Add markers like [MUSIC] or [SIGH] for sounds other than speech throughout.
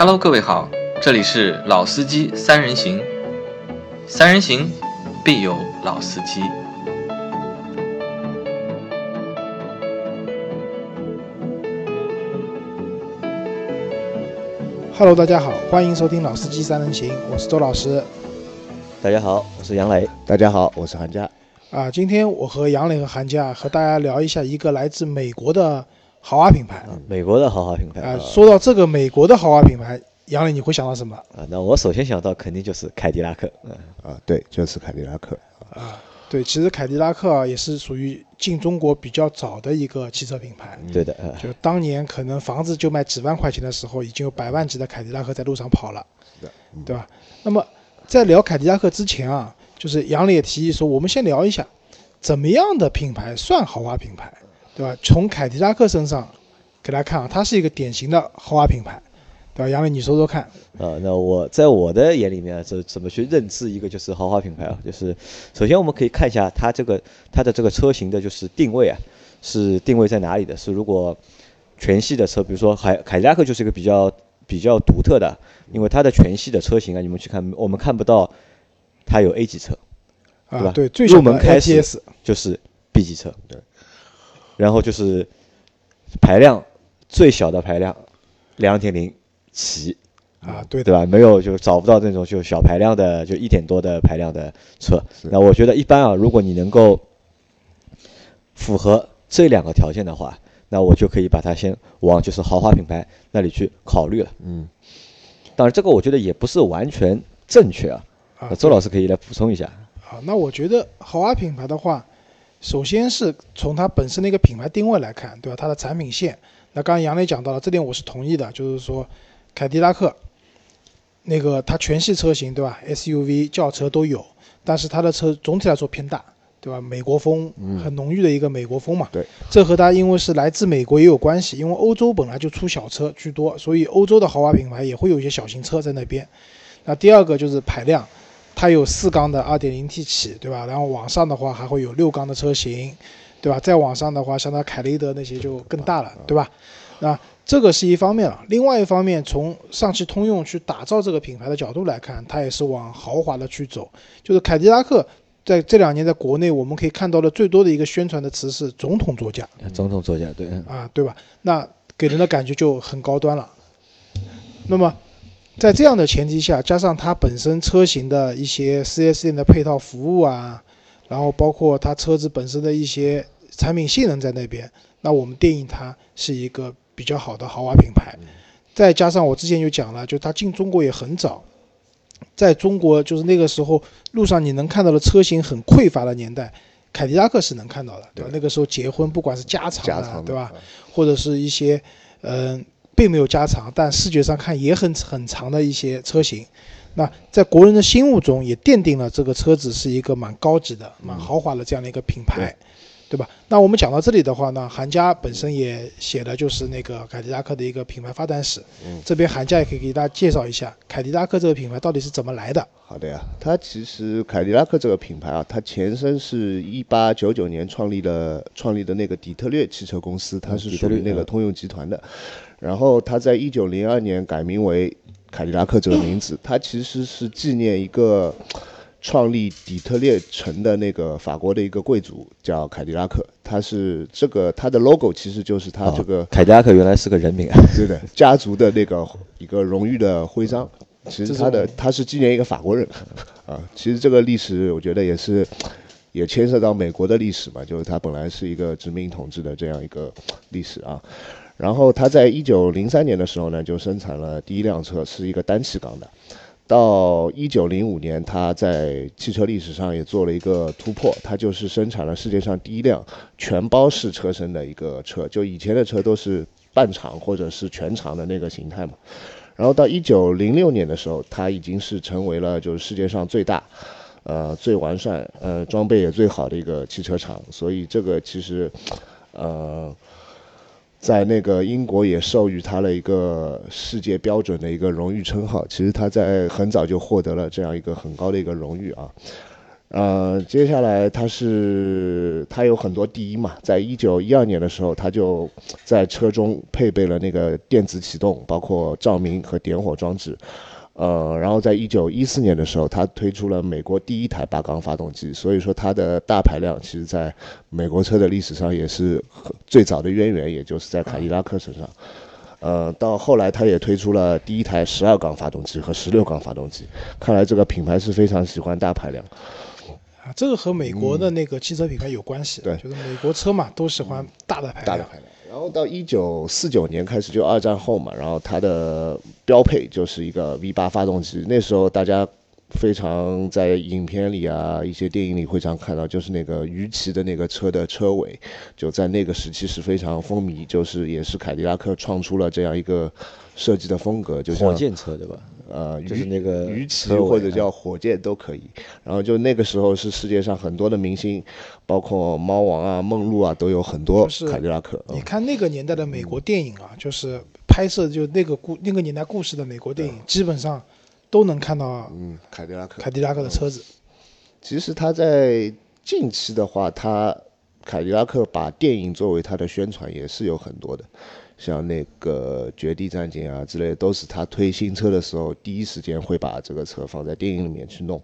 Hello，各位好，这里是老司机三人行，三人行必有老司机。Hello，大家好，欢迎收听《老司机三人行》，我是周老师。大家好，我是杨磊。大家好，我是韩佳。啊，今天我和杨磊和韩佳和大家聊一下一个来自美国的豪华品牌。美国的豪华品牌啊，说到这个美国的豪华品牌，杨磊你会想到什么？啊，那我首先想到肯定就是凯迪拉克。嗯啊，对，就是凯迪拉克。啊，对，其实凯迪拉克啊也是属于进中国比较早的一个汽车品牌。对的，啊，就当年可能房子就卖几万块钱的时候，已经有百万级的凯迪拉克在路上跑了，是的，嗯对吧？那么在聊凯迪拉克之前啊，就是杨磊也提议说，我们先聊一下怎么样的品牌算豪华品牌，对吧？从凯迪拉克身上给大家看啊，它是一个典型的豪华品牌，对吧？杨伟你说说看，啊，那我在我的眼里面啊，这怎么去认知一个就是豪华品牌啊？就是首先我们可以看一下它这个它的这个车型的就是定位啊，是定位在哪里的？是如果全系的车，比如说凯凯迪拉克就是一个比较比较独特的，因为它的全系的车型啊，你们去看，我们看不到它有 A 级车，对吧，啊对，最小入的门开始就是 B 级车，对，然后就是排量最小的排量两点零起，啊，对对吧？没有就找不到那种就小排量的，就一点多的排量的车。那我觉得一般啊，如果你能够符合这两个条件的话，那我就可以把它先往就是豪华品牌那里去考虑了。嗯，当然，这个我觉得也不是完全正确啊。啊那，周老师可以来补充一下。啊，那我觉得豪华品牌的话，首先是从它本身的一个品牌定位来看，对吧？它的产品线，那刚刚杨磊讲到了，这点我是同意的，就是说凯迪拉克那个它全系车型，对吧？SUV、轿车都有，但是它的车总体来说偏大，对吧？美国风很浓郁的一个美国风嘛。对，这和它因为是来自美国也有关系，因为欧洲本来就出小车居多，所以欧洲的豪华品牌也会有一些小型车在那边。那第二个就是排量。它有四缸的 2.0T 起，对吧？然后往上的话还会有六缸的车型，对吧？再往上的话，像它凯雷德那些就更大了，对吧？那这个是一方面了。另外一方面，从上汽通用去打造这个品牌的角度来看，它也是往豪华的去走。就是凯迪拉克在这两年在国内，我们可以看到的最多的一个宣传的词是“总统座驾总统座驾，对，嗯”啊，对吧？那给人的感觉就很高端了。那么在这样的前提下，加上它本身车型的一些 4S 店的配套服务啊，然后包括它车子本身的一些产品性能在那边，那我们定义它是一个比较好的豪华品牌。再加上我之前就讲了，就它进中国也很早，在中国就是那个时候路上你能看到的车型很匮乏的年代，凯迪拉克是能看到的，对吧？对那个时候结婚不管是加长的对吧？？或者是一些嗯、并没有加长，但视觉上看也很很长的一些车型。那在国人的心目中也奠定了这个车子是一个蛮高级的、蛮豪华的这样的一个品牌，对吧？那我们讲到这里的话呢，韩家本身也写的就是那个凯迪拉克的一个品牌发展史。嗯这边韩家也可以给大家介绍一下凯迪拉克这个品牌到底是怎么来的。好的呀，它其实凯迪拉克这个品牌啊，它前身是一八九九年创立的，创立的那个底特律汽车公司，它是属于那个通用集团的。然后它在一九零二年改名为凯迪拉克这个名字，它其实是纪念一个创立底特律城的那个法国的一个贵族叫凯迪拉克，他是这个他的 logo 其实就是他这个凯迪拉克原来是个人名啊。对的，家族的那个一个荣誉的徽章。其实他的他是纪念一个法国人，啊，其实这个历史我觉得也是也牵涉到美国的历史嘛，就是他本来是一个殖民统治的这样一个历史啊。然后他在一九零三年的时候呢，就生产了第一辆车，是一个单气缸的。到一九零五年，他在汽车历史上也做了一个突破，他就是生产了世界上第一辆全包式车身的一个车。就以前的车都是半长或者是全长的那个形态嘛。然后到一九零六年的时候，它已经是成为了就是世界上最大、呃最完善、呃装备也最好的一个汽车厂。所以这个其实，呃，在那个英国也授予他了一个世界标准的一个荣誉称号。其实他在很早就获得了这样一个很高的一个荣誉啊。呃，接下来他是他有很多第一嘛，在一九一二年的时候，他就在车中配备了那个电子启动，包括照明和点火装置。呃，然后在一九一四年的时候，它推出了美国第一台八缸发动机，所以说它的大排量其实在美国车的历史上也是最早的渊源，也就是在凯迪拉克身上。呃，到后来它也推出了第一台十二缸发动机和十六缸发动机，看来这个品牌是非常喜欢大排量。啊，这个和美国的那个汽车品牌有关系，对就是美国车嘛，都喜欢大的排量。大的排量。然后到一九四九年开始，就二战后嘛，然后它的标配就是一个 V 八发动机。那时候大家非常在影片里啊，一些电影里会常看到，就是那个鱼鳍的那个车的车尾，就在那个时期是非常风靡，就是也是凯迪拉克创出了这样一个设计的风格，就像火箭车对吧？呃，就是那个鱼鳍或者叫火箭都可以。然后就那个时候是世界上很多的明星，包括猫王啊、梦露啊，都有很多凯迪拉克。嗯你看那个年代的美国电影啊，就是拍摄就那个故那个年代故事的美国电影，基本上都能看到嗯，凯迪拉克。凯迪拉克的车子。其实他在近期的话，他凯迪拉克把电影作为他的宣传也是有很多的，像那个《绝地战警》啊之类，都是他推新车的时候第一时间会把这个车放在电影里面去弄。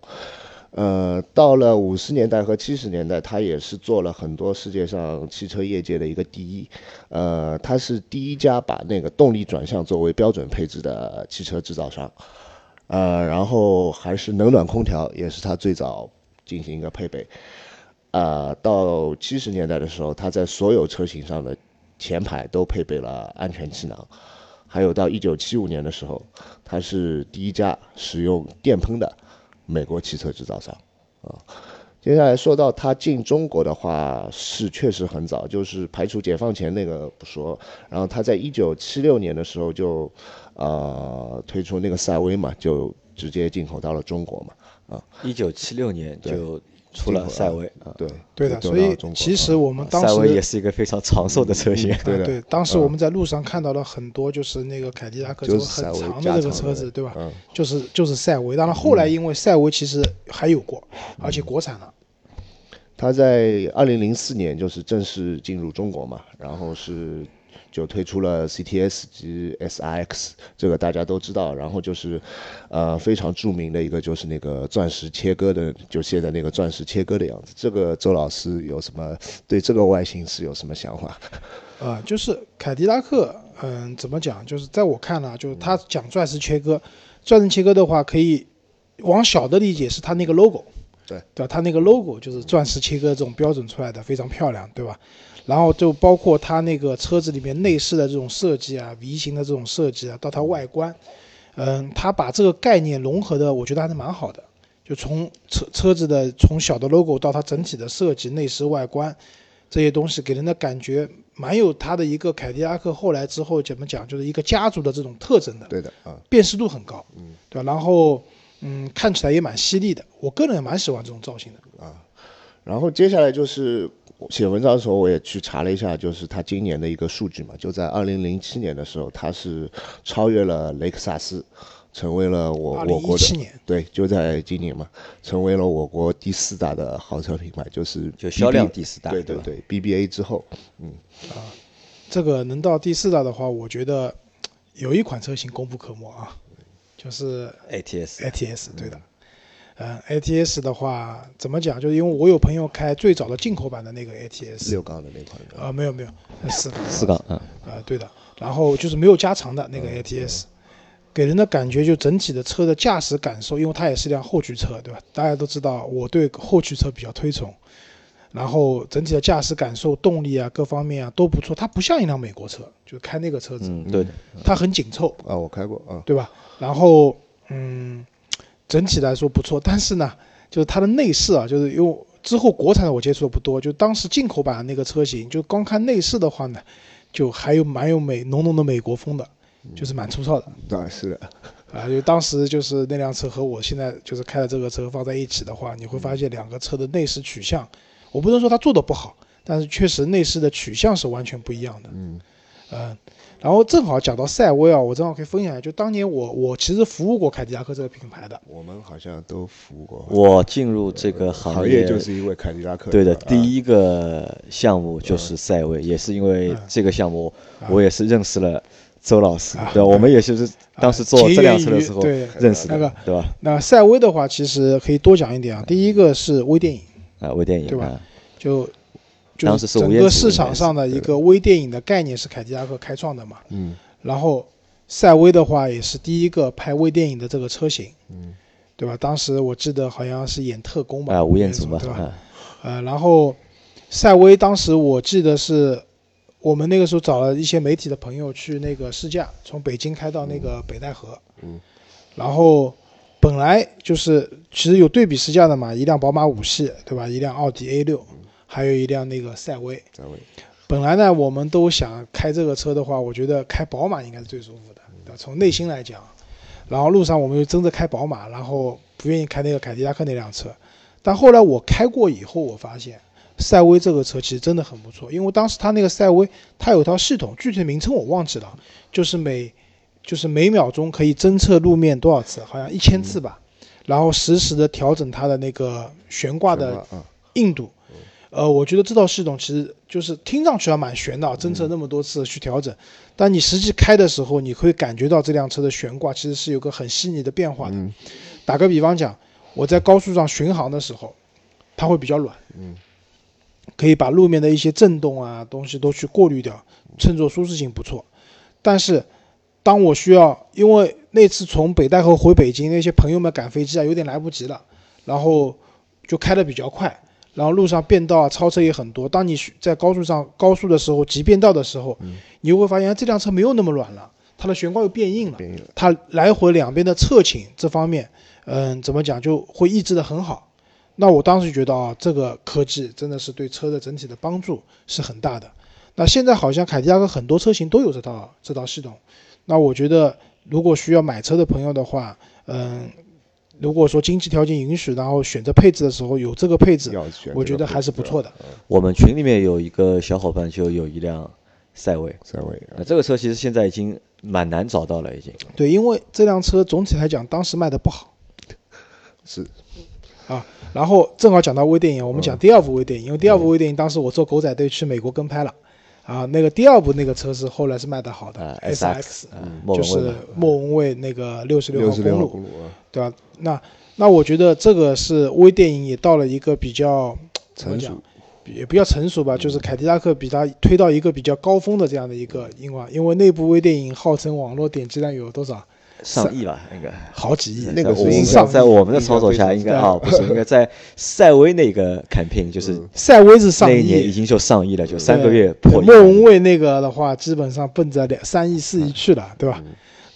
呃，到了五十年代和七十年代，他也是做了很多世界上汽车业界的一个第一。呃，他是第一家把那个动力转向作为标准配置的汽车制造商。呃，然后还是冷暖空调，也是他最早进行一个配备。呃，到七十年代的时候，他在所有车型上的前排都配备了安全气囊。还有到一九七五年的时候，它是第一家使用电喷的美国汽车制造商啊。接下来说到它进中国的话，是确实很早，就是排除解放前那个不说，然后它在一九七六年的时候就，呃，推出那个赛威嘛，就直接进口到了中国嘛，啊，一九七六年就出了赛威啊，对，对的，所以其实啊。我们当赛威也是一个非常长寿的车型。对的。[LAUGHS] 对，当时我们在路上看到了很多，就是那个凯迪拉克这就是很长的这个车子，对吧？嗯，就是就是赛威，当然后来因为赛威其实还有过，而且国产了。它在二零零四年就是正式进入中国嘛，然后是就推出了 CTS 及 SIX，这个大家都知道。然后就是，呃，非常著名的一个就是那个钻石切割的，就现在那个钻石切割的样子。这个周老师有什么对这个外形是有什么想法？啊，[LAUGHS] 就是凯迪拉克，嗯，怎么讲？就是在我看来，就是他讲钻石切割，钻石切割的话，可以往小的理解是它那个 logo，对对吧？它那个 logo 就是钻石切割这种标准出来的，非常漂亮，对吧？然后就包括它那个车子里面内饰的这种设计啊，V 型的这种设计啊，到它外观，嗯，它把这个概念融合的，我觉得还是蛮好的。就从车车子的从小的 logo 到它整体的设计、内饰、外观这些东西，给人的感觉蛮有它的一个凯迪拉克后来之后怎么讲，就是一个家族的这种特征的，对的啊，辨识度很高，嗯，对吧？然后嗯，看起来也蛮犀利的，我个人也蛮喜欢这种造型的啊。然后接下来就是写文章的时候，我也去查了一下，就是它今年的一个数据嘛，就在二零零七年的时候，它是超越了雷克萨斯，成为了我我国的一七年，对，就在今年嘛，成为了我国第四大的豪车品牌，就是就销量第四大对吧对对，BBA 之后，嗯啊这个能到第四大的话，我觉得有一款车型功不可没啊，就是 ATS ATS，对的。嗯，ATS 的话怎么讲？就是因为我有朋友开最早的进口版的那个 ATS，六缸的那款的，啊，没有没有，四缸四缸啊，啊，对的。然后就是没有加长的那个 ATS，给人的感觉就整体的车的驾驶感受，因为它也是辆后驱车，对吧？大家都知道我对后驱车比较推崇，然后整体的驾驶感受、动力啊各方面啊都不错。它不像一辆美国车，就开那个车子，嗯，对，它很紧凑，啊，我开过啊，对吧？然后嗯，整体来说不错，但是呢，就是它的内饰啊，就是因为之后国产的我接触的不多，就当时进口版的那个车型，就光看内饰的话呢，就还有蛮有美浓浓的美国风的，就是蛮粗糙的对是的，[LAUGHS] 啊。就当时就是那辆车和我现在就是开的这个车放在一起的话，你会发现两个车的内饰取向，我不能说它做的不好，但是确实内饰的取向是完全不一样的。嗯，嗯，然后正好讲到赛威啊，我正好可以分享一下，就当年我我其实服务过凯迪拉克这个品牌的，我们好像都服务过。我进入这个行业就是因为凯迪拉克。对的，第一个项目就是赛威，也是因为这个项目，我也是认识了周老师，对吧？我们也就是当时做这辆车的时候认识的，对吧？那赛威的话，其实可以多讲一点啊。第一个是微电影啊，微电影对吧？就。就是整个市场上的一个微电影的概念是凯迪拉克开创的嘛？嗯。然后，赛威的话也是第一个拍微电影的这个车型，嗯，对吧？当时我记得好像是演特工吧？啊，吴彦祖嘛，对吧？呃，然后，赛威当时我记得是，我们那个时候找了一些媒体的朋友去那个试驾，从北京开到那个北戴河，嗯。然后，本来就是其实有对比试驾的嘛，一辆宝马五系，对吧？一辆奥迪 A 六。还有一辆那个赛威，赛威。本来呢，我们都想开这个车的话，我觉得开宝马应该是最舒服的，对吧？从内心来讲，然后路上我们又争着开宝马，然后不愿意开那个凯迪拉克那辆车。但后来我开过以后，我发现赛威这个车其实真的很不错，因为当时它那个赛威它有套系统，具体的名称我忘记了，就是每就是每秒钟可以侦测路面多少次，好像一千次吧，然后实时的调整它的那个悬挂的硬度。呃，我觉得这套系统其实就是听上去还蛮悬的，侦测那么多次去调整，但你实际开的时候，你会感觉到这辆车的悬挂其实是有个很细腻的变化的。打个比方讲，我在高速上巡航的时候，它会比较软，嗯，可以把路面的一些震动啊东西都去过滤掉，乘坐舒适性不错。但是当我需要，因为那次从北戴河回北京，那些朋友们赶飞机啊，有点来不及了，然后就开的比较快。然后路上变道啊，超车也很多。当你在高速上高速的时候，急变道的时候，你就会发现这辆车没有那么软了，它的悬挂又变硬了。它来回两边的侧倾这方面，嗯，怎么讲就会抑制的很好。那我当时觉得啊，这个科技真的是对车的整体的帮助是很大的。那现在好像凯迪拉克很多车型都有这套这套系统。那我觉得如果需要买车的朋友的话，嗯。如果说经济条件允许，然后选择配置的时候有这个配置，我觉得还是不错的。我们群里面有一个小伙伴就有一辆赛威，赛威，那这个车其实现在已经蛮难找到了，已经。对，因为这辆车总体来讲当时卖的不好。[LAUGHS] 是。啊，然后正好讲到微电影，我们讲第二部微电影，因为第二部微电影当时我做狗仔队去美国跟拍了。啊，那个第二部那个车是后来是卖的好的，S X，就是莫文蔚那个六十六号公路，对吧？那那我觉得这个是微电影也到了一个比较成熟，也比较成熟吧，就是凯迪拉克比它推到一个比较高峰的这样的一个情况因为那部微电影号称网络点击量有多少？上亿吧，应该好几亿。那个上在我们的操作下，应该啊，不是应该在赛威那个 campaign，就是赛威是上亿，那一年已经就上亿了，就三个月破亿。莫文蔚那个的话，基本上奔着两三亿四亿去了，对吧？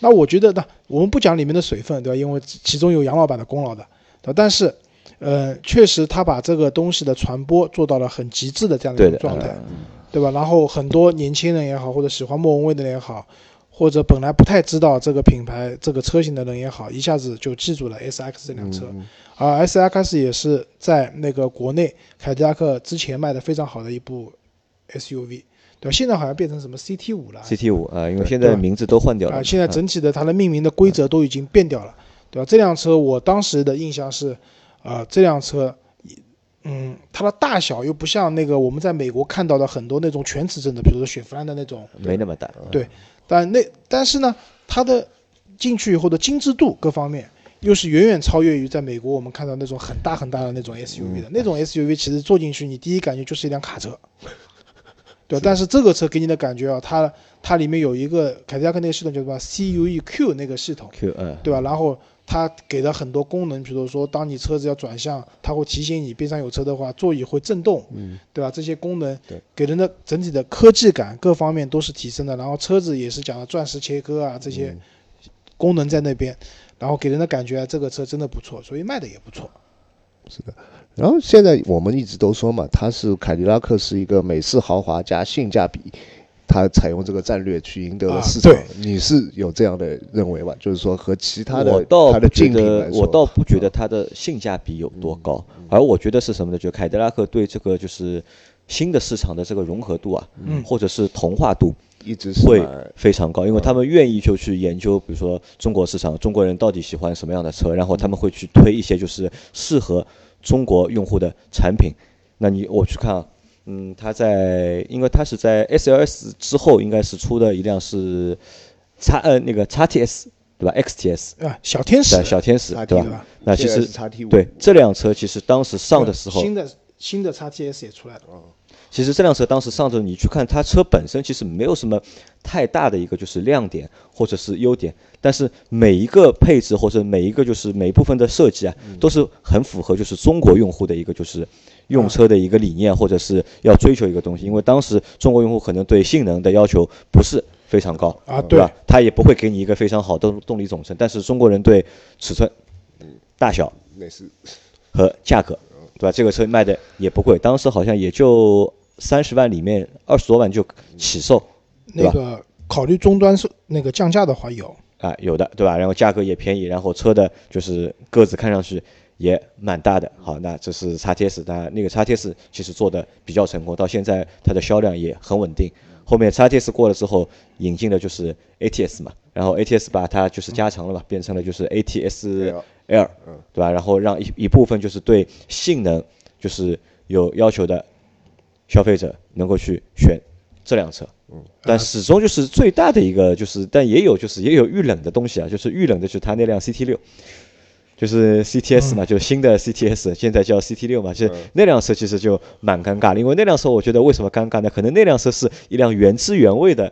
那我觉得，那我们不讲里面的水分，对吧？因为其中有杨老板的功劳的，对但是，呃，确实他把这个东西的传播做到了很极致的这样的一个状态，对吧？然后很多年轻人也好，或者喜欢莫文蔚的人也好。或者本来不太知道这个品牌、这个车型的人也好，一下子就记住了 S X 这辆车。而 S X 也是在那个国内凯迪拉克之前卖的非常好的一部 S U V，对吧？现在好像变成什么 C T 五了。C T 五啊，因为现在名字都换掉了。啊，现在整体的它的命名的规则都已经变掉了，对吧？这辆车我当时的印象是，啊，这辆车，嗯，它的大小又不像那个我们在美国看到的很多那种全尺寸的，比如说雪佛兰的那种，没那么大。对。但那但是呢，它的进去以后的精致度各方面又是远远超越于在美国我们看到那种很大很大的那种 SUV 的那种 SUV，其实坐进去你第一感觉就是一辆卡车，[LAUGHS] 对但是这个车给你的感觉啊，它它里面有一个凯迪拉克那个系统叫什么 CUEQ 那个系统，Q 嗯，对吧？然后。它给了很多功能，比如说，当你车子要转向，它会提醒你边上有车的话，座椅会震动，嗯，对吧？这些功能给人的整体的科技感各方面都是提升的。然后车子也是讲了钻石切割啊这些功能在那边，然后给人的感觉这个车真的不错，所以卖的也不错。是的，然后现在我们一直都说嘛，它是凯迪拉克是一个美式豪华加性价比。他采用这个战略去赢得了市场，你是有这样的认为吧？就是说和其他的他的竞品来说，我倒不觉得它的性价比有多高，而我觉得是什么呢？就凯迪拉克对这个就是新的市场的这个融合度啊，嗯。或者是同化度一直是会非常高，因为他们愿意就去研究，比如说中国市场，中国人到底喜欢什么样的车，然后他们会去推一些就是适合中国用户的产品。那你我去看啊，嗯，它在，因为它是在 SLS 之后，应该是出的一辆是叉呃那个叉 TS 对吧？XTS 啊，小天使小天使对吧？吧？那其实叉 T 五对这辆车，其实当时上的时候，新的新的叉 TS 也出来了，其实这辆车当时上的时候，你去看它车本身其实没有什么太大的一个就是亮点或者是优点，但是每一个配置或者每一个就是每一部分的设计啊，都是很符合就是中国用户的一个就是用车的一个理念，或者是要追求一个东西。因为当时中国用户可能对性能的要求不是非常高啊对吧？他也不会给你一个非常好的动力总成，但是中国人对尺寸、大小和价格，对吧？这个车卖的也不贵，当时好像也就三十万里面二十多万就起售对吧那个考虑终端是那个降价的话有，啊，有的对吧？然后价格也便宜，然后车的就是个子看上去也蛮大的。好，那这是叉 T S，那那个叉 T S 其实做的比较成功，到现在它的销量也很稳定。后面叉 T S 过了之后，引进的就是 ATS 嘛，然后 ATS 把它就是加长了嘛，变成了就是 ATS L，对吧？然后让一一部分就是对性能就是有要求的消费者能够去选这辆车。嗯但始终就是最大的一个就是，但也有就是也有遇冷的东西啊，就是遇冷的就是它那辆 CT 六，就是 CTS 嘛，就是新的 CTS，现在叫 CT 六嘛，就是那辆车其实就蛮尴尬的，因为那辆车我觉得为什么尴尬呢？可能那辆车是一辆原汁原味的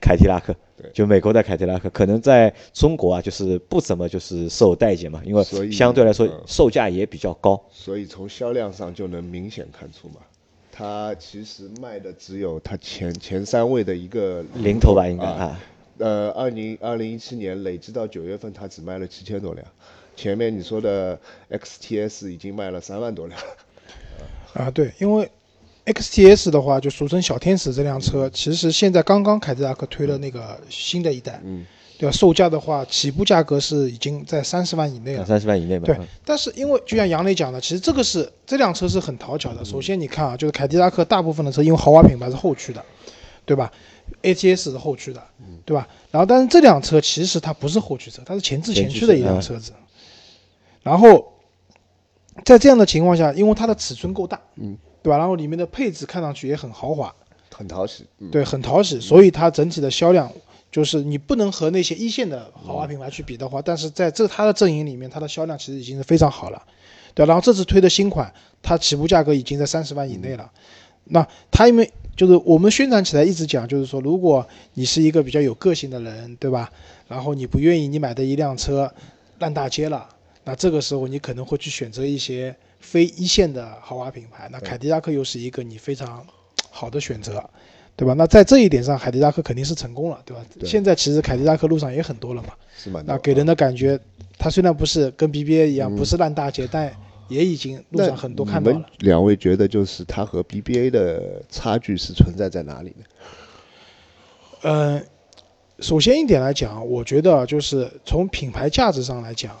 凯迪拉克，就美国的凯迪拉克，可能在中国啊就是不怎么就是受待见嘛，因为相对来说嗯。售价也比较高。所以从销量上就能明显看出嘛，它其实卖的只有它前前三位的一个零头吧应该啊。啊。呃，二零二零一七年累计到九月份，它只卖了七千多辆，前面你说的 XTS 已经卖了三万多辆。啊，对，因为 XTS 的话，就俗称小天使这辆车，其实现在刚刚凯迪拉克推了那个新的一代，嗯，对吧？售价的话，起步价格是已经在三十万以内了。三十万以内吧，对嗯，但是因为就像杨磊讲的，其实这个是这辆车是很讨巧的。首先你看啊，就是凯迪拉克大部分的车，因为豪华品牌是后驱的，对吧？ATS 是后驱的，对吧？然后但是这辆车其实它不是后驱车，它是前置前驱的一辆车子。然后在这样的情况下，因为它的尺寸够大，嗯，对吧？然后里面的配置看上去也很豪华，很讨喜。嗯，对，很讨喜，所以它整体的销量就是你不能和那些一线的豪华品牌去比的话，但是在这它的阵营里面，它的销量其实已经是非常好了，对。然后这次推的新款，它起步价格已经在三十万以内了。那它因为就是我们宣传起来一直讲，就是说，如果你是一个比较有个性的人，对吧？然后你不愿意你买的一辆车烂大街了，那这个时候你可能会去选择一些非一线的豪华品牌。那凯迪拉克又是一个你非常好的选择，对吧？那在这一点上，凯迪拉克肯定是成功了，对吧？对现在其实凯迪拉克路上也很多了嘛，是蛮多那给人的感觉，它虽然不是跟 BBA 一样，嗯不是烂大街，但也已经路上很多看到。两位觉得就是它和 BBA 的差距是存在在哪里呢？嗯，首先一点来讲，我觉得就是从品牌价值上来讲，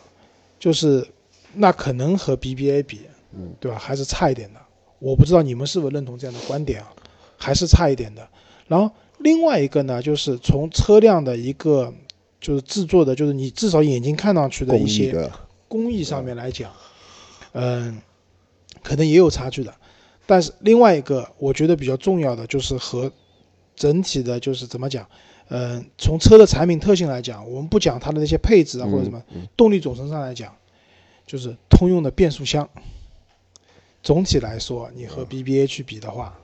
就是那可能和 BBA 比，嗯，对吧，还是差一点的。我不知道你们是否认同这样的观点啊，还是差一点的。然后另外一个呢，就是从车辆的一个就是制作的，就是你至少眼睛看上去的一些工艺上面来讲，嗯，可能也有差距的。但是另外一个我觉得比较重要的就是和整体的，就是怎么讲，嗯，从车的产品特性来讲，我们不讲它的那些配置啊或者什么，嗯动力总成上来讲，就是通用的变速箱。总体来说，你和 BBA 去比的话，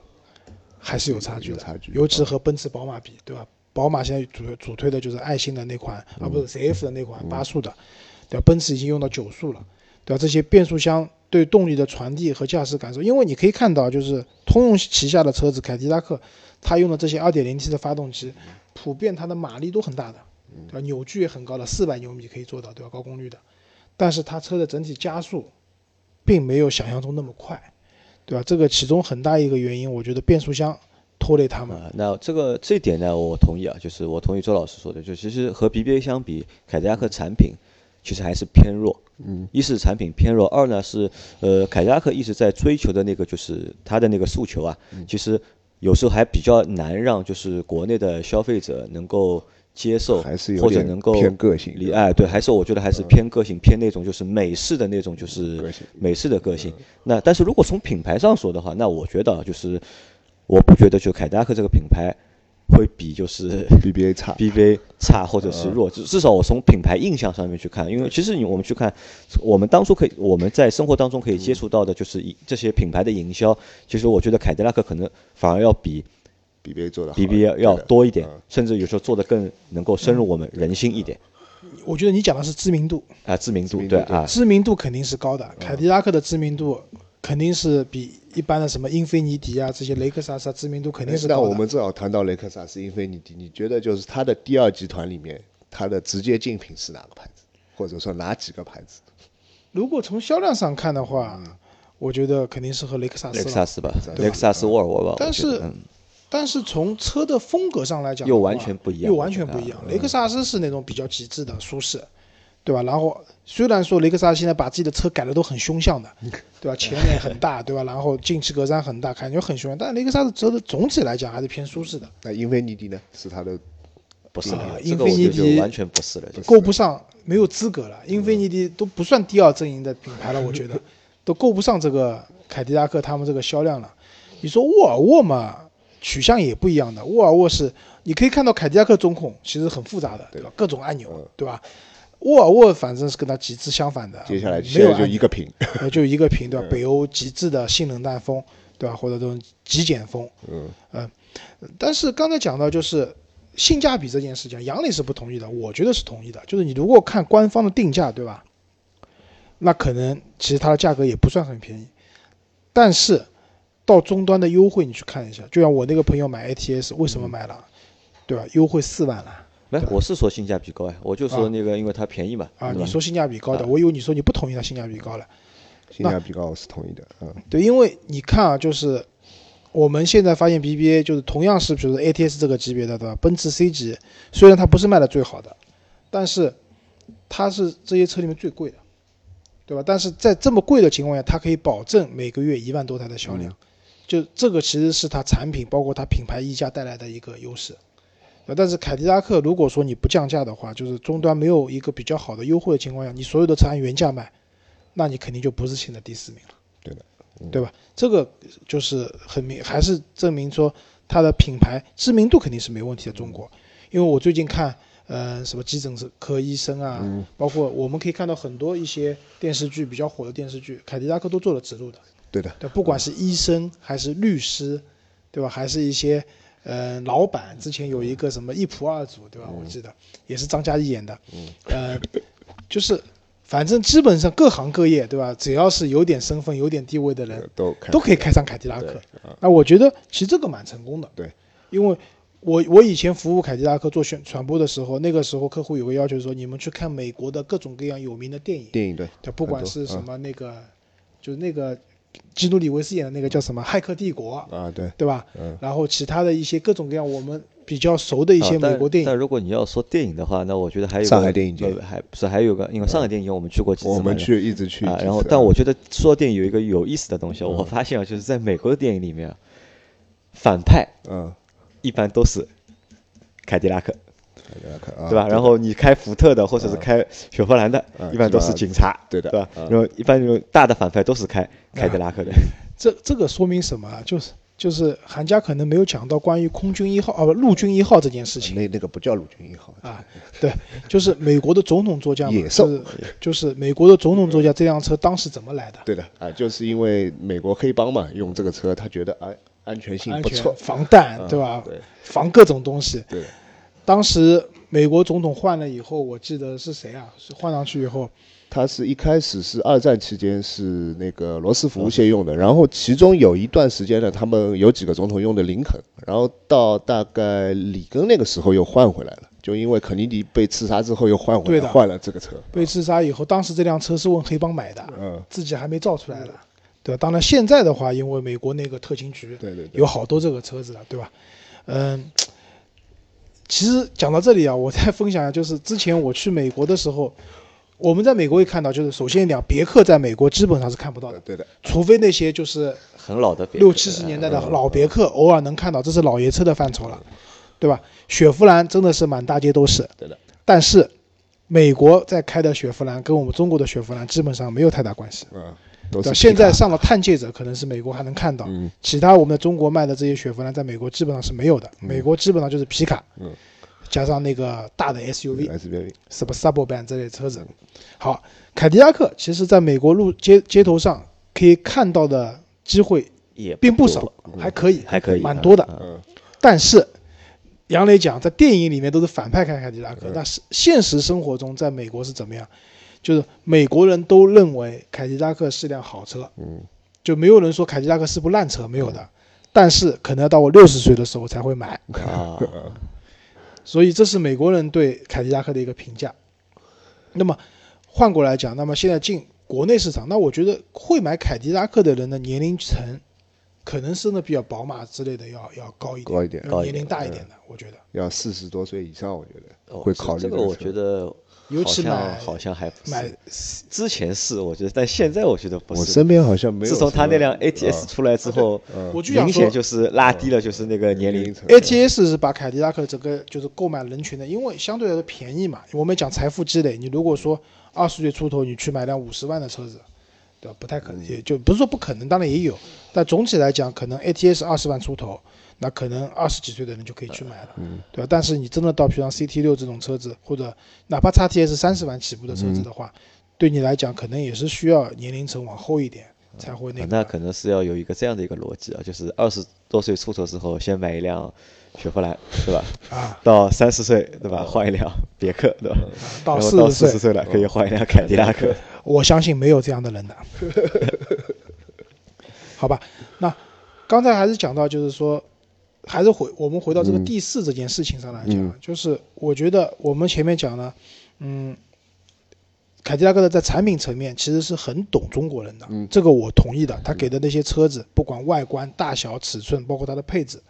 还是有差距的，差距尤其和奔驰、宝马比，对吧？宝马现在主主推的就是爱信的那款，啊，不是 CF 的那款八速的，对吧？奔驰已经用到九速了，对吧？这些变速箱对动力的传递和驾驶感受，因为你可以看到，就是通用旗下的车子凯迪拉克，它用的这些 2.0T 的发动机，普遍它的马力都很大的，对吧？扭矩也很高的，四百牛米可以做到，对吧？高功率的，但是它车的整体加速，并没有想象中那么快，对吧？这个其中很大一个原因，我觉得变速箱拖累他们。啊，那这个这一点呢，我同意啊，就是我同意周老师说的，就其实和 BBA 相比，凯迪拉克产品其实还是偏弱。嗯，一是产品偏弱，二呢是呃凯迪拉克一直在追求的那个就是它的那个诉求啊，其实有时候还比较难让就是国内的消费者能够接受，还是有或者能够偏个性理哎对，还是我觉得还是偏个性，偏那种就是美式的那种就是美式的个性。那但是如果从品牌上说的话，那我觉得啊就是我不觉得就凯迪拉克这个品牌会比就是 [LAUGHS] BBA 差。BBA 差或者是弱，至至少我从品牌印象上面去看，因为其实你我们去看，我们当初可以我们在生活当中可以接触到的就是以这些品牌的营销，其实我觉得凯迪拉克可能反而要比 BBA 做的 BBA 要多一点嗯，甚至有时候做的更能够深入我们人心一点。我觉得你讲的是知名度，啊，知名度名度对对。啊，知名度肯定是高的，凯迪拉克的知名度肯定是比一般的什么英菲尼迪啊这些雷克萨斯啊知名度肯定是高的。那我们正好谈到雷克萨斯、英菲尼迪，你觉得就是它的第二集团里面，它的直接竞品是哪个牌子，或者说哪几个牌子？如果从销量上看的话，我觉得肯定是和雷克萨斯。雷克萨斯吧，雷克萨斯、沃尔沃吧，但是但是从车的风格上来讲，又完全不一样又完全不一样。雷克萨斯是那种比较极致的舒适，对吧？然后虽然说雷克萨斯现在把自己的车改的都很凶相的，对吧？前脸很大，对吧？然后进气格栅很大，感觉很凶，但雷克萨斯车的总体来讲还是偏舒适的，那英菲尼迪呢？是它的不是英菲尼迪完全不是了，就够不上，没有资格了。英菲尼迪都不算第二阵营的品牌了，我觉得 [LAUGHS] 都够不上这个凯迪拉克他们这个销量了。你说沃尔沃嘛，取向也不一样的。沃尔沃是你可以看到凯迪拉克中控其实很复杂的，对吧？各种按钮嗯，对吧？沃尔沃反正是跟它极致相反的，接下来没现在就有按钮一个屏，[LAUGHS] 呃，就一个屏，对吧？北欧极致的性能淡风，对吧？或者这种极简风，嗯，但是刚才讲到就是性价比这件事情，杨磊是不同意的，我觉得是同意的。就是你如果看官方的定价，对吧？那可能其实它的价格也不算很便宜，但是到终端的优惠你去看一下，就像我那个朋友买 ATS，为什么买了？对吧？优惠四万了没，我是说性价比高呀，我就说那个因为它便宜嘛，啊！你说性价比高的，啊我以为你说你不同意它性价比高了。性价比高我是同意的，嗯，对，因为你看啊，就是我们现在发现 BBA 就是同样是比如说 ATS 这个级别的，对吧？奔驰 C 级虽然它不是卖的最好的，但是它是这些车里面最贵的，对吧？但是在这么贵的情况下，它可以保证每个月一万多台的销量，就这个其实是它产品包括它品牌溢价带来的一个优势。呃，但是凯迪拉克如果说你不降价的话，就是终端没有一个比较好的优惠的情况下，你所有的车按原价卖，那你肯定就不是现在第四名了。对的，嗯对吧？这个就是很明，还是证明说它的品牌知名度肯定是没问题的。中国，因为我最近看，呃，什么急诊科医生啊，嗯包括我们可以看到很多一些电视剧比较火的电视剧，凯迪拉克都做了植入的。对的，对，不管是医生还是律师，对吧？还是一些呃老板，之前有一个什么一仆二主，对吧？我记得也是张嘉译演的，呃，就是反正基本上各行各业，对吧？只要是有点身份、有点地位的人，都都可以开上凯迪拉克对。那我觉得其实这个蛮成功的。对，因为我我以前服务凯迪拉克做宣传播的时候，那个时候客户有个要求说，你们去看美国的各种各样有名的电影，电影对，对，不管是什么那个，就是那个基努里维斯演的那个叫什么《骇客帝国》，啊，对，对吧？嗯，然后其他的一些各种各样我们比较熟的一些美国电影，但如果你要说电影的话，那我觉得还有个上海电影节。呃还不是还有个，因为上海电影节我们去过几次嘛，我们去一直去啊，然后但我觉得说电影有一个有意思的东西我发现啊，就是在美国的电影里面啊，反派嗯，一般都是凯迪拉克，对吧？然后你开福特的或者是开雪佛兰的嗯，一般都是警察，对的对吧？嗯然后一般这种大的反派都是开凯迪拉克的，[LAUGHS] 这这个说明什么啊？就是就是韩家可能没有讲到关于空军一号啊不陆军一号这件事情那那个不叫陆军一号，啊，对，就是美国的总统座驾嘛，野兽就是就是美国的总统座驾这辆车当时怎么来的？对的啊，就是因为美国黑帮嘛，用这个车，他觉得哎安全性不错，防弹嗯对吧？对防各种东西。对，当时美国总统换了以后，我记得是谁啊？是换上去以后，他是一开始是二战期间是那个罗斯福先用的，然后其中有一段时间呢，他们有几个总统用的林肯，然后到大概里根那个时候又换回来了，就因为肯尼迪被刺杀之后又换回来，换了这个车，被刺杀以后，当时这辆车是问黑帮买的，嗯，自己还没造出来的，对吧？当然现在的话，因为美国那个特勤局对对对，有好多这个车子了，对吧？嗯，其实讲到这里啊，我再分享一下，就是之前我去美国的时候，我们在美国会看到，就是首先一点，别克在美国基本上是看不到的，对的，除非那些就是很老的六七十年代的老别克，偶尔能看到，这是老爷车的范畴了，对吧？雪佛兰真的是满大街都是，对的。但是美国在开的雪佛兰跟我们中国的雪佛兰基本上没有太大关系。嗯，现在上了探界者，可能是美国还能看到，嗯。其他我们的中国卖的这些雪佛兰，在美国基本上是没有的。美国基本上就是皮卡，嗯。加上那个大的 SUV，SUV 什么 Suburban 这类车子。好，凯迪拉克其实在美国路街街头上可以看到的机会也并不多少，还可以，还可以，蛮多的。嗯。嗯。但是杨磊讲，在电影里面都是反派开凯迪拉克，嗯。但是现实生活中在美国是怎么样？就是美国人都认为凯迪拉克是辆好车，嗯就没有人说凯迪拉克是部烂车，没有的。但是可能要到我六十岁的时候才会买，啊，[LAUGHS] 所以这是美国人对凯迪拉克的一个评价。那么换过来讲，那么现在进国内市场，那我觉得会买凯迪拉克的人的年龄层，可能是呢比较宝马之类的要要高一点，年龄大一点的，我觉得。要四十多岁以上，我觉得哦会考虑这个，我觉得尤其好像买好像还不买是，之前是我觉得，但现在我觉得不是。我身边好像没有。自从他那辆啊 ATS 出来之后，嗯我就想明显就是拉低了，就是那个年龄。层 ATS 是把凯迪拉克整个就是购买人群的，因为相对来说便宜嘛。我们讲财富积累，你如果说二十岁出头，你去买辆五十万的车子，对吧？不太可能，也就不是说不可能，当然也有，但总体来讲，可能 ATS 二十万出头，那可能二十几岁的人就可以去买了，嗯对吧？但是你真的到比如像 CT 六这种车子，或者哪怕 XTS 三十万起步的车子的话，对你来讲，可能也是需要年龄层往后一点才会那个。啊那可能是要有一个这样的一个逻辑啊，就是二十多岁出头之后，先买一辆雪佛兰，是吧？啊，到三十岁，对吧？换一辆 [LAUGHS] 别克，对吧？到四十，岁了，可以换一辆凯迪拉克。我相信没有这样的人的。[LAUGHS] 好吧，那刚才还是讲到，就是说，还是回我们回到这个嗯第四这件事情上来讲，嗯就是我觉得我们前面讲了，嗯，凯迪拉克的在产品层面其实是很懂中国人的，嗯这个我同意的。他给的那些车子，不管外观、大小、尺寸，包括它的配置，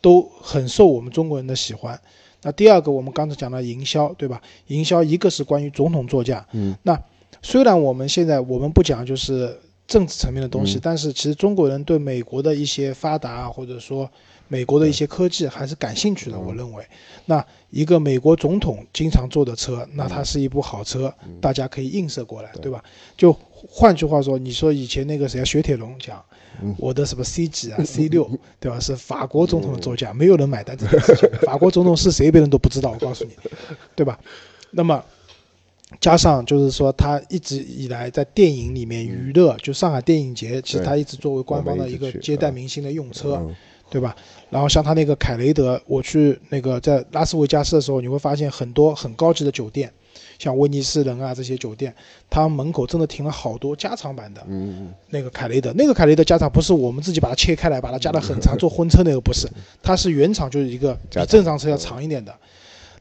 都很受我们中国人的喜欢。那第二个，我们刚才讲到营销，对吧？营销一个是关于总统座驾，嗯，那虽然我们现在我们不讲就是政治层面的东西，嗯但是其实中国人对美国的一些发达啊或者说美国的一些科技还是感兴趣的。嗯我认为，那一个美国总统经常坐的车，那它是一部好车，嗯大家可以映射过来，对对吧？就换句话说，你说以前那个谁啊，雪铁龙讲。嗯我的什么 C 几啊 [LAUGHS] C 六，对吧？是法国总统的座驾，没有人买单这件事情。法国总统是谁，别人都不知道，我告诉你，对吧？那么加上就是说，他一直以来在电影里面娱乐，就上海电影节，其实对他一直作为官方的一个接待明星的用车，嗯对吧？然后像他那个凯雷德，我去那个在拉斯维加斯的时候，你会发现很多很高级的酒店，像威尼斯人啊这些酒店，他门口真的停了好多加长版的嗯那个凯雷德。那个凯雷德加长不是我们自己把它切开来，把它加的很长做婚车那个不是，它是原厂就是一个比正常车要长一点的，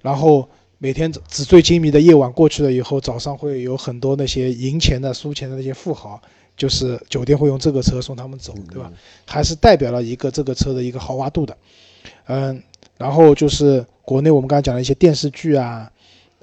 然后。每天纸醉金迷的夜晚过去了以后，早上会有很多那些赢钱的、输钱的那些富豪，就是酒店会用这个车送他们走，对吧？还是代表了一个这个车的一个豪华度的。嗯，然后就是国内我们刚才讲的一些电视剧啊，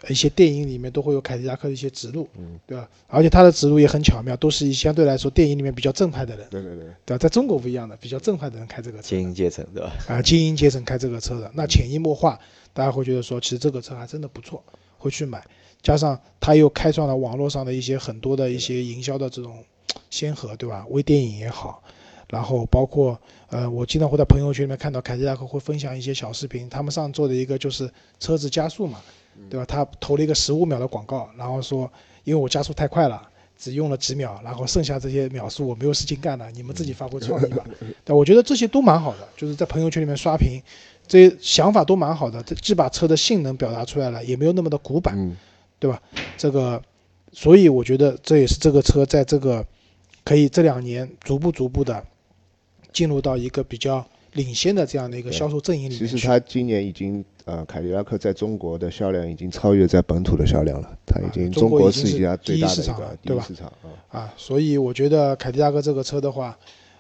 一些电影里面都会有凯迪拉克的一些植入，嗯对吧？而且它的植入也很巧妙，都是以相对来说电影里面比较正派的人，对对对，对吧？在中国不一样的，比较正派的人开这个车精英阶层，对吧？啊，精英阶层开这个车的，那潜移默化，大家会觉得说，其实这个车还真的不错，会去买。加上它又开创了网络上的一些很多的一些营销的这种先河，对吧？微电影也好，然后包括呃，我经常会在朋友圈里面看到凯迪拉克会分享一些小视频，他们上做的一个就是车子加速嘛，对吧？他投了一个十五秒的广告，然后说因为我加速太快了。只用了几秒，然后剩下这些秒数我没有事情干了，你们自己发挥创意吧。[LAUGHS] 但，我觉得这些都蛮好的，就是在朋友圈里面刷屏，这些想法都蛮好的，这既把车的性能表达出来了，也没有那么的古板，嗯。这个，所以我觉得这也是这个车在这个可以这两年逐步逐步的进入到一个比较领先的这样的一个销售阵营里其面其。实它今年已经呃，凯迪拉克在中国的销量已经超越在本土的销量了，它已经啊中国是一家最大的第一市场了对吧市场啊。啊，所以我觉得凯迪拉克这个车的话，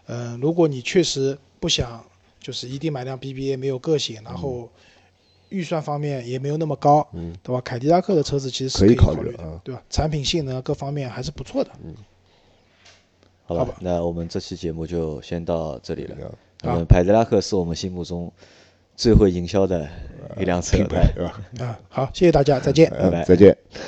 嗯、如果你确实不想就是一定买辆 BBA 没有个性，然后预算方面也没有那么高，嗯，对吧？凯迪拉克的车子其实是可以考虑啊对吧？产品性能各方面还是不错的。好吧好吧，那我们这期节目就先到这里了。啊那么凯迪拉克是我们心目中最会营销的一辆车，品牌对吧？啊，好，谢谢大家，再见。拜拜嗯，再见。拜